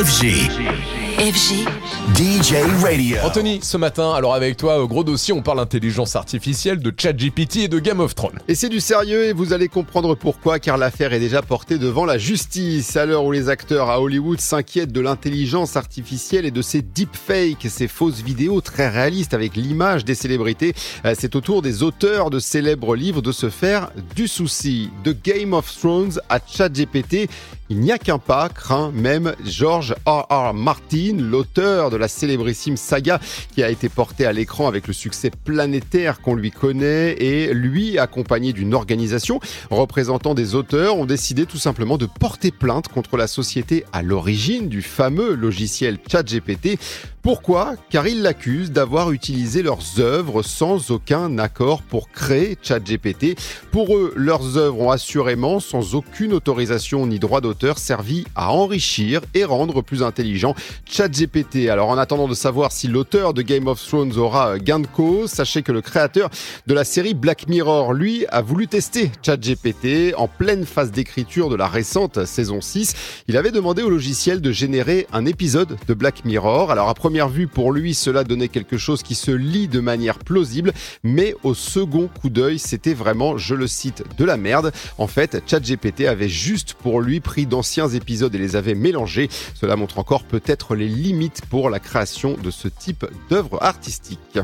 FG. FG. DJ Radio. Anthony, ce matin, alors avec toi, gros dossier, on parle intelligence artificielle, de ChatGPT et de Game of Thrones. Et c'est du sérieux et vous allez comprendre pourquoi, car l'affaire est déjà portée devant la justice. À l'heure où les acteurs à Hollywood s'inquiètent de l'intelligence artificielle et de ces deepfakes, ces fausses vidéos très réalistes avec l'image des célébrités, euh, c'est au tour des auteurs de célèbres livres de se faire du souci. De Game of Thrones à ChatGPT, il n'y a qu'un pas, craint même George R. R. Martin, l'auteur de la célébrissime saga qui a été portée à l'écran avec le succès planétaire qu'on lui connaît et lui, accompagné d'une organisation représentant des auteurs, ont décidé tout simplement de porter plainte contre la société à l'origine du fameux logiciel ChatGPT. Pourquoi Car ils l'accusent d'avoir utilisé leurs œuvres sans aucun accord pour créer ChatGPT. Pour eux, leurs œuvres ont assurément, sans aucune autorisation ni droit d'auteur, servi à enrichir et rendre plus intelligent ChatGPT. Alors en attendant de savoir si l'auteur de Game of Thrones aura gain de cause, sachez que le créateur de la série Black Mirror, lui, a voulu tester ChatGPT en pleine phase d'écriture de la récente saison 6. Il avait demandé au logiciel de générer un épisode de Black Mirror. Alors première vue, pour lui, cela donnait quelque chose qui se lit de manière plausible, mais au second coup d'œil, c'était vraiment, je le cite, de la merde. En fait, ChatGPT avait juste pour lui pris d'anciens épisodes et les avait mélangés. Cela montre encore peut-être les limites pour la création de ce type d'œuvre artistique.